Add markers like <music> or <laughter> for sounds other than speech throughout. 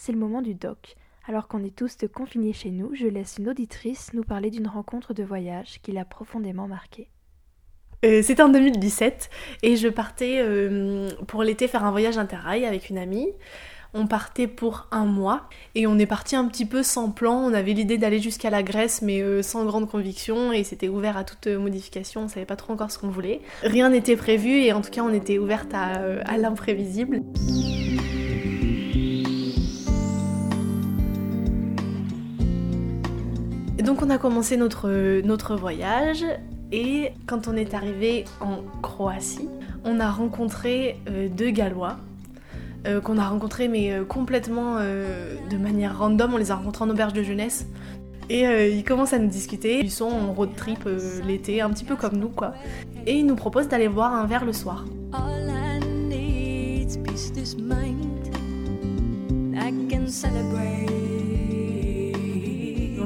c'est le moment du doc. Alors qu'on est tous confinés chez nous, je laisse une auditrice nous parler d'une rencontre de voyage qui l'a profondément marquée. Euh, C'était en 2017 et je partais euh, pour l'été faire un voyage interrail avec une amie. On partait pour un mois et on est parti un petit peu sans plan. On avait l'idée d'aller jusqu'à la Grèce mais euh, sans grande conviction et c'était ouvert à toute modification. On savait pas trop encore ce qu'on voulait. Rien n'était prévu et en tout cas on était ouverte à, à l'imprévisible. On a commencé notre, notre voyage et quand on est arrivé en Croatie, on a rencontré euh, deux Gallois. Euh, qu'on a rencontrés mais euh, complètement de manière random, on les a rencontrés en auberge de jeunesse. Et ils commencent à nous discuter, ils sont en road trip l'été, un petit peu comme nous quoi. Et ils nous proposent d'aller boire un verre le soir.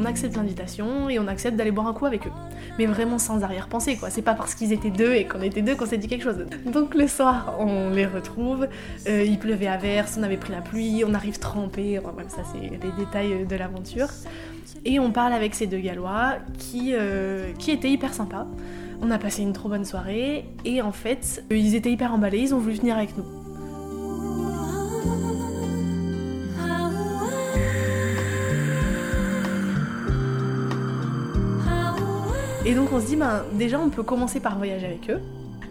On accepte l'invitation et on accepte d'aller boire un coup avec eux. Mais vraiment sans arrière-pensée, quoi. C'est pas parce qu'ils étaient deux et qu'on était deux qu'on s'est dit quelque chose. Donc le soir, on les retrouve. Euh, il pleuvait à verse, on avait pris la pluie, on arrive trempé. Enfin, ça, c'est les détails de l'aventure. Et on parle avec ces deux Gallois qui, euh, qui étaient hyper sympas. On a passé une trop bonne soirée et en fait, ils étaient hyper emballés, ils ont voulu venir avec nous. Et donc on se dit, ben, déjà on peut commencer par voyager avec eux.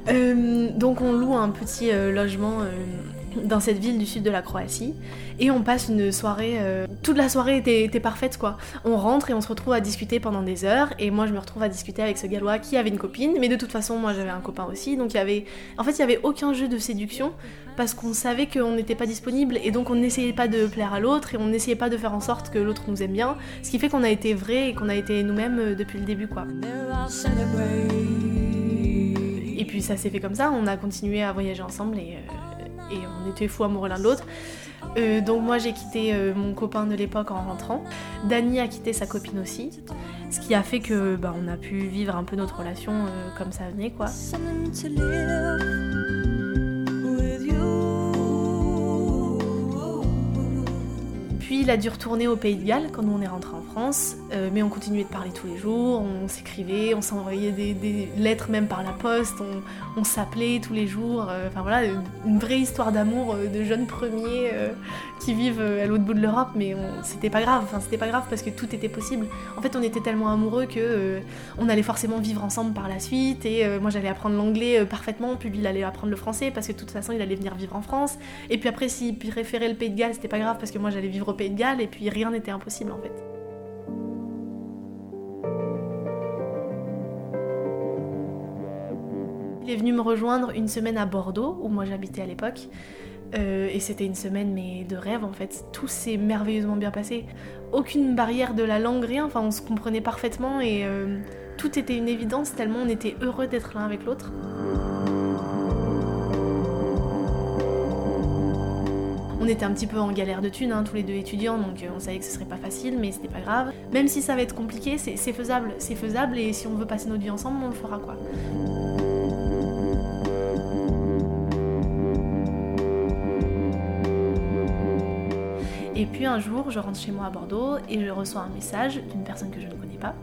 Euh, donc on loue un petit euh, logement euh, dans cette ville du sud de la Croatie et on passe une soirée. Euh, toute la soirée était, parfaite quoi. On rentre et on se retrouve à discuter pendant des heures et moi je me retrouve à discuter avec ce gallois qui avait une copine, mais de toute façon moi j'avais un copain aussi donc il y avait. En fait il y avait aucun jeu de séduction parce qu'on savait qu'on n'était pas disponible et donc on n'essayait pas de plaire à l'autre et on n'essayait pas de faire en sorte que l'autre nous aime bien, ce qui fait qu'on a été vrai et qu'on a été nous-mêmes euh, depuis le début quoi. Et puis ça s'est fait comme ça, on a continué à voyager ensemble et. Euh, et on était fous amoureux l'un de l'autre. Euh, donc moi j'ai quitté euh, mon copain de l'époque en rentrant. Dany a quitté sa copine aussi. Ce qui a fait que bah, on a pu vivre un peu notre relation euh, comme ça venait quoi. Il a dû retourner au Pays de Galles quand on est rentré en France, euh, mais on continuait de parler tous les jours, on s'écrivait, on s'envoyait des, lettres même par la poste, on, s'appelait tous les jours. Euh, enfin voilà, une vraie histoire d'amour euh, de jeunes premiers qui vivent à l'autre bout de l'Europe, mais c'était pas grave. Enfin c'était pas grave parce que tout était possible. En fait, on était tellement amoureux que on allait forcément vivre ensemble par la suite. Et moi j'allais apprendre l'anglais parfaitement, puis lui il allait apprendre le français parce que de toute façon il allait venir vivre en France. Et puis après s'il préférait le Pays de Galles, c'était pas grave parce que moi j'allais vivre au Pays de Et puis rien n'était impossible en fait. Il est venu me rejoindre une semaine à Bordeaux, où moi j'habitais à l'époque. Euh, et c'était une semaine mais de rêve en fait. Tout s'est merveilleusement bien passé. Aucune barrière de la langue, rien. Enfin, on se comprenait parfaitement et euh, tout était une évidence tellement on était heureux d'être l'un avec l'autre. On était un petit peu en galère de thunes, hein, tous les deux étudiants, donc euh, on savait que ce serait pas facile, mais c'était pas grave. Même si ça va être compliqué, c'est faisable, c'est faisable, et si on veut passer notre vie ensemble, on le fera quoi. Et puis un jour, je rentre chez moi à Bordeaux et je reçois un message d'une personne que je ne connais pas,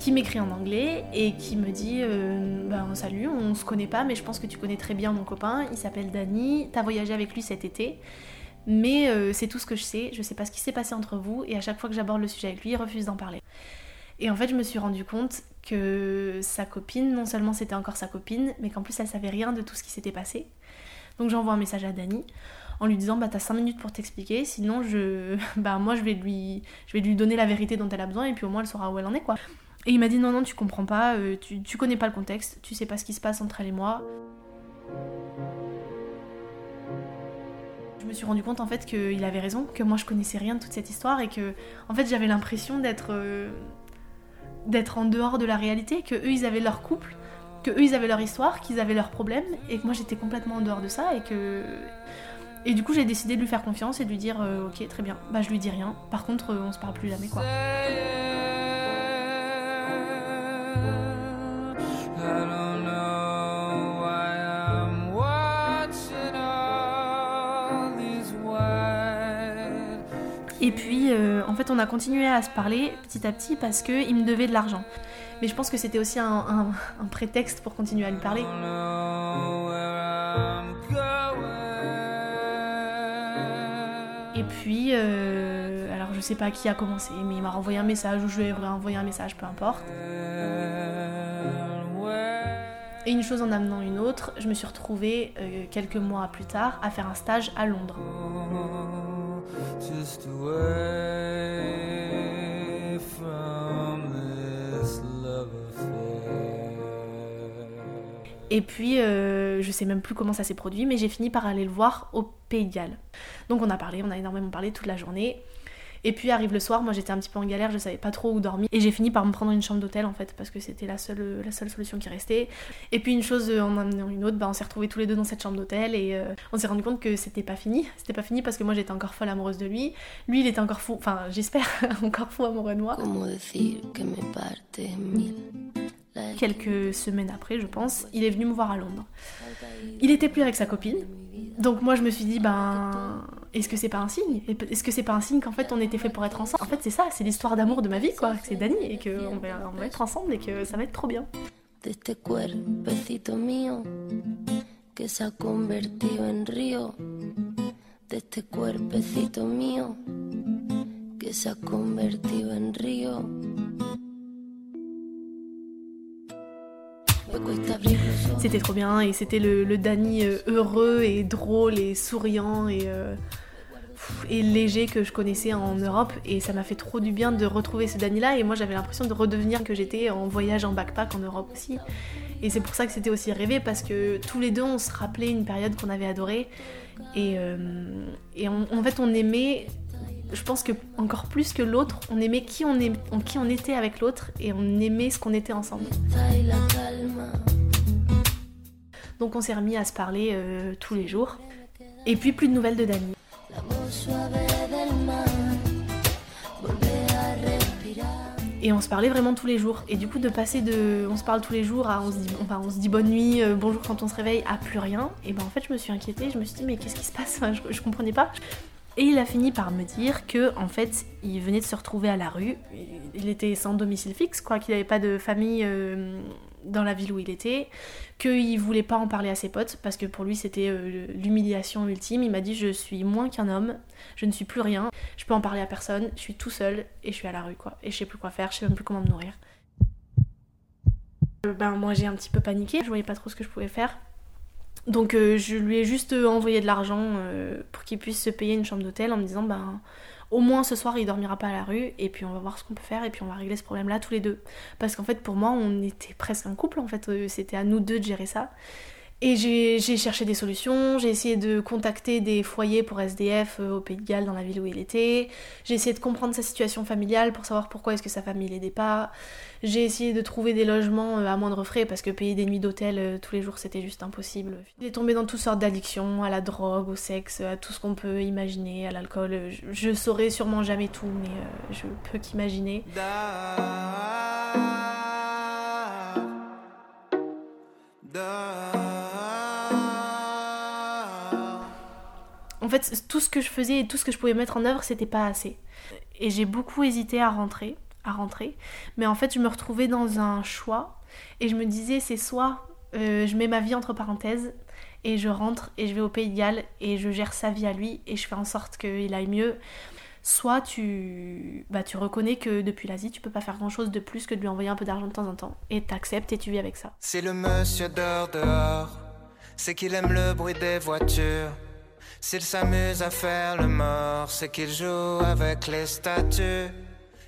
qui m'écrit en anglais et qui me dit euh, ben, Salut, on se connaît pas, mais je pense que tu connais très bien mon copain, il s'appelle Danny, t'as voyagé avec lui cet été. Mais euh, c'est tout ce que je sais, je sais pas ce qui s'est passé entre vous, et à chaque fois que j'aborde le sujet avec lui, il refuse d'en parler. Et en fait, je me suis rendu compte que sa copine, non seulement c'était encore sa copine, mais qu'en plus elle savait rien de tout ce qui s'était passé. Donc j'envoie un message à Dani en lui disant bah t'as 5 minutes pour t'expliquer, sinon je <laughs> bah moi je vais lui donner la vérité dont elle a besoin et puis au moins elle saura où elle en est quoi. Et il m'a dit non non tu comprends pas, euh, tu, tu connais pas le contexte, tu sais pas ce qui se passe entre elle et moi. Je me suis rendu compte en fait qu'il avait raison, que moi je connaissais rien de toute cette histoire et que en fait j'avais l'impression d'être euh, d'être en dehors de la réalité, que eux ils avaient leur couple, que eux ils avaient leur histoire, qu'ils avaient leurs problèmes et que moi j'étais complètement en dehors de ça et que et du coup j'ai décidé de lui faire confiance et de lui dire euh, ok très bien, bah je lui dis rien. Par contre euh, on se parle plus jamais quoi. On a continué à se parler petit à petit parce qu'il me devait de l'argent. Mais je pense que c'était aussi un, prétexte pour continuer à lui parler. Et puis, euh, alors je sais pas qui a commencé, mais il m'a renvoyé un message ou je lui ai renvoyé un message, peu importe. Et une chose en amenant une autre, je me suis retrouvée euh, quelques mois plus tard à faire un stage à Londres. Et puis, euh, je sais même plus comment ça s'est produit, mais j'ai fini par aller le voir au Pays de Galles. Donc on a parlé, on a énormément parlé toute la journée. Et puis arrive le soir, moi j'étais un petit peu en galère, je savais pas trop où dormir. Et j'ai fini par me prendre une chambre d'hôtel en fait, parce que c'était la seule, la seule solution qui restait. Et puis une chose en amenant une autre, bah, on s'est retrouvés tous les deux dans cette chambre d'hôtel et euh, on s'est rendu compte que c'était pas fini. C'était pas fini parce que moi j'étais encore folle amoureuse de lui. Lui il était encore fou, enfin j'espère, <laughs> encore fou amoureux de moi. Quelques semaines après, je pense, il est venu me voir à Londres. Il était plus avec sa copine, donc moi je me suis dit ben est-ce que c'est pas un signe? Est-ce que c'est pas un signe qu'en fait on était fait pour être ensemble? En fait c'est ça, c'est l'histoire d'amour de ma vie quoi, c'est Dani et qu'on va, on va être ensemble et que ça va être trop bien. que en. C'était trop bien et c'était le, le Danny euh, heureux et drôle et souriant et, euh, et léger que je connaissais en Europe. Et ça m'a fait trop du bien de retrouver ce Danny là et moi j'avais l'impression de redevenir que j'étais en voyage en backpack en Europe aussi. Et c'est pour ça que c'était aussi rêvé parce que tous les deux on se rappelait une période qu'on avait adorée. Et, euh, et en fait on aimait je pense que encore plus que l'autre, on aimait qui on, qui on était avec l'autre et on aimait ce qu'on était ensemble. Donc on s'est remis à se parler euh, tous les jours. Et puis plus de nouvelles de Dani. Et on se parlait vraiment tous les jours. Et du coup, de passer de on se parle tous les jours à on se dit, enfin, on se dit bonne nuit, euh, bonjour quand on se réveille, à plus rien, et ben en fait, je me suis inquiétée. Je me suis dit, mais qu'est-ce qui se passe? Je, je comprenais pas. Et il a fini par me dire que en fait, il venait de se retrouver à la rue. Il était sans domicile fixe, quoi, qu'il n'avait pas de famille euh, dans la ville où il était, qu'il voulait pas en parler à ses potes parce que pour lui c'était euh, l'humiliation ultime. Il m'a dit je suis moins qu'un homme, je ne suis plus rien, je peux en parler à personne, je suis tout seul et je suis à la rue, quoi. Et je sais plus quoi faire, je sais même plus comment me nourrir. Euh, ben moi j'ai un petit peu paniqué, je voyais pas trop ce que je pouvais faire. Donc euh, je lui ai juste euh, envoyé de l'argent euh, pour qu'il puisse se payer une chambre d'hôtel en me disant ben au moins ce soir il dormira pas à la rue et puis on va voir ce qu'on peut faire et puis on va régler ce problème là tous les deux. Parce qu'en fait pour moi on était presque un couple en fait, c'était à nous deux de gérer ça. Et j'ai cherché des solutions, j'ai essayé de contacter des foyers pour SDF au Pays de Galles dans la ville où il était, j'ai essayé de comprendre sa situation familiale pour savoir pourquoi est-ce que sa famille l'aidait pas, j'ai essayé de trouver des logements euh, à moindre frais parce que payer des nuits d'hôtel euh, tous les jours c'était juste impossible. Il est tombé dans toutes sortes d'addictions, à la drogue, au sexe, à tout ce qu'on peut imaginer, à l'alcool. Je, saurais sûrement jamais tout, mais euh, je peux qu'imaginer. En fait, tout ce que je faisais et tout ce que je pouvais mettre en œuvre, c'était pas assez. Et j'ai beaucoup hésité à rentrer à rentrer. Mais en fait, je me retrouvais dans un choix et je me disais, c'est soit euh, je mets ma vie entre parenthèses et je rentre et je vais au Pays de Galles et je gère sa vie à lui et je fais en sorte qu'il aille mieux. Soit tu, bah, tu reconnais que depuis l'Asie, tu peux pas faire grand chose de plus que de lui envoyer un peu d'argent de temps en temps. Et t'acceptes et tu vis avec ça. C'est le monsieur dehors dehors, c'est qu'il aime le bruit des voitures. S'il s'amuse à faire le mort, c'est qu'il joue avec les statues.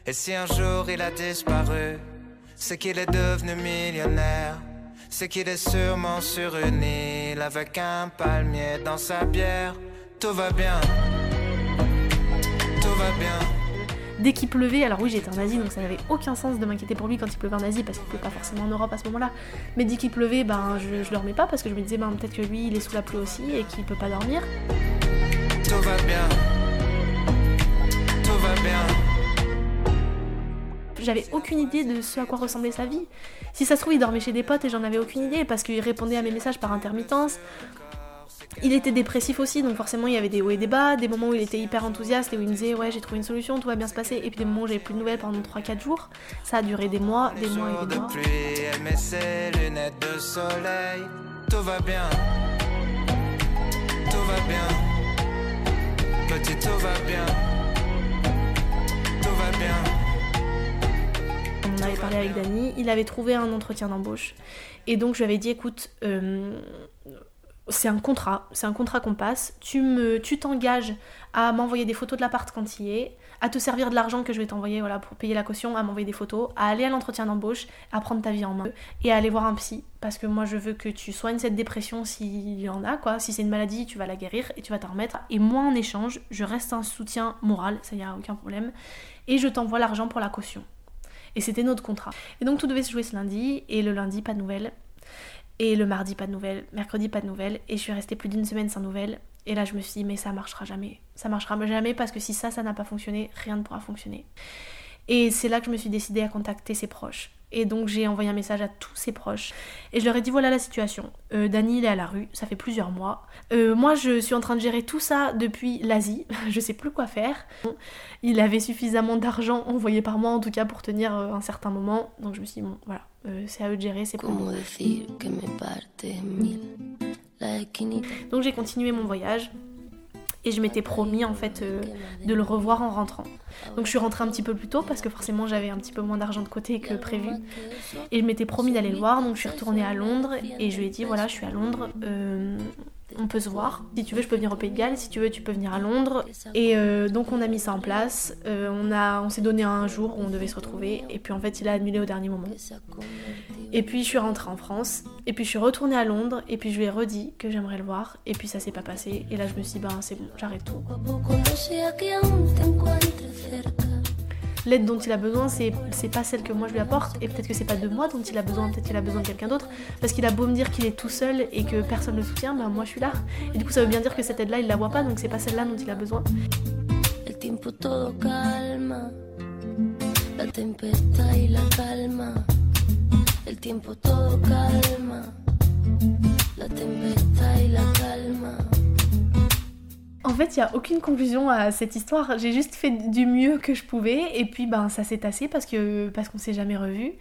Et si un jour il a disparu, c'est qu'il est devenu millionnaire. C'est qu'il est sûrement sur une île avec un palmier dans sa bière. Tout va bien. Tout va bien. Dès qu'il pleuvait, alors oui j'étais en Asie donc ça n'avait aucun sens de m'inquiéter pour lui quand il pleuvait en Asie parce qu'il pleuvait pas forcément en Europe à ce moment-là. Mais dès qu'il pleuvait, ben je, je dormais pas parce que je me disais ben peut-être que lui il est sous la pluie aussi et qu'il peut pas dormir. Tout va bien. Tout va bien j'avais aucune idée de ce à quoi ressemblait sa vie. Si ça se trouve, il dormait chez des potes et j'en avais aucune idée parce qu'il répondait à mes messages par intermittence. Il était dépressif aussi, donc forcément il y avait des hauts et des bas, des moments où il était hyper enthousiaste et où il me disait ouais j'ai trouvé une solution, tout va bien se passer, et puis des moments où j'avais plus de nouvelles pendant 3-4 jours. Ça a duré des mois, des mois et des mois. elle met ses lunettes de soleil. Tout va bien, tout va bien, petit tout va bien, tout va bien. On avait parlé avec Dany, il avait trouvé un entretien d'embauche, et donc je lui avais dit écoute. Euh, c'est un contrat, c'est un contrat qu'on passe. Tu me, tu t'engages à m'envoyer des photos de l'appart quand il est, à te servir de l'argent que je vais t'envoyer voilà pour payer la caution, à m'envoyer des photos, à aller à l'entretien d'embauche, à prendre ta vie en main et à aller voir un psy parce que moi je veux que tu soignes cette dépression s'il y en a quoi. Si c'est une maladie, tu vas la guérir et tu vas t'en remettre. Et moi en échange, je reste un soutien moral, ça y a aucun problème, et je t'envoie l'argent pour la caution. Et c'était notre contrat. Et donc tout devait se jouer ce lundi et le lundi pas de nouvelles. Et le mardi, pas de nouvelles. Mercredi, pas de nouvelles. Et je suis restée plus d'une semaine sans nouvelles. Et là, je me suis dit, mais ça marchera jamais. Ça marchera jamais parce que si ça, ça n'a pas fonctionné, rien ne pourra fonctionner. Et c'est là que je me suis décidée à contacter ses proches. Et donc j'ai envoyé un message à tous ses proches. Et je leur ai dit voilà la situation. Euh, Dany il est à la rue, ça fait plusieurs mois. Euh, moi je suis en train de gérer tout ça depuis l'Asie. <laughs> je sais plus quoi faire. Il avait suffisamment d'argent envoyé par mois en tout cas pour tenir euh, un certain moment. Donc je me suis dit bon voilà, euh, c'est à eux de gérer, c'est pour moi. Donc j'ai continué mon voyage et je m'étais promis en fait euh, de le revoir en rentrant. Donc je suis rentrée un petit peu plus tôt parce que forcément j'avais un petit peu moins d'argent de côté que prévu. Et je m'étais promis d'aller le voir, donc je suis retournée à Londres et je lui ai dit voilà je suis à Londres, euh, on peut se voir. Si tu veux, je peux venir au Pays de Galles. Si tu veux, tu peux venir à Londres. Et euh, donc, on a mis ça en place. On, a, on s'est donné un jour où on devait se retrouver. Et puis, en fait, il a annulé au dernier moment. Et puis, je suis rentrée en France. Et puis, je suis retournée à Londres. Et puis, je lui ai redit que j'aimerais le voir. Et puis, ça s'est pas passé. Et là, je me suis dit, ben, c'est bon, j'arrête tout l'aide dont il a besoin, c'est, pas celle que moi je lui apporte, et peut-être que c'est pas de moi dont il a besoin, peut-être qu'il a besoin de quelqu'un d'autre, parce qu'il a beau me dire qu'il est tout seul et que personne ne le soutient, ben moi je suis là. Et du coup, ça veut bien dire que cette aide-là, il la voit pas, donc c'est pas celle-là dont il a besoin. El tiempo todo calma, la tempesta y la fait, il n'y a aucune conclusion à cette histoire. J'ai juste fait du mieux que je pouvais et puis ben ça s'est tassé parce que parce qu'on s'est jamais revu.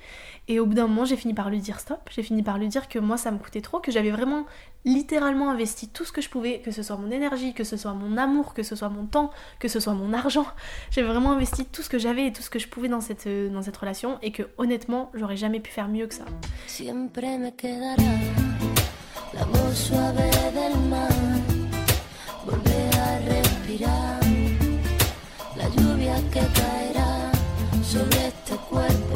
Et au bout d'un moment, j'ai fini par lui dire stop. J'ai fini par lui dire que moi ça me coûtait trop, que j'avais vraiment littéralement investi tout ce que je pouvais, que ce soit mon énergie, que ce soit mon amour, que ce soit mon temps, que ce soit mon argent. J'avais vraiment investi tout ce que j'avais et tout ce que je pouvais dans cette dans cette relation et que honnêtement, j'aurais jamais pu faire mieux que ça. volver a respirar la la lluvia que caerá sobre este cuerpo.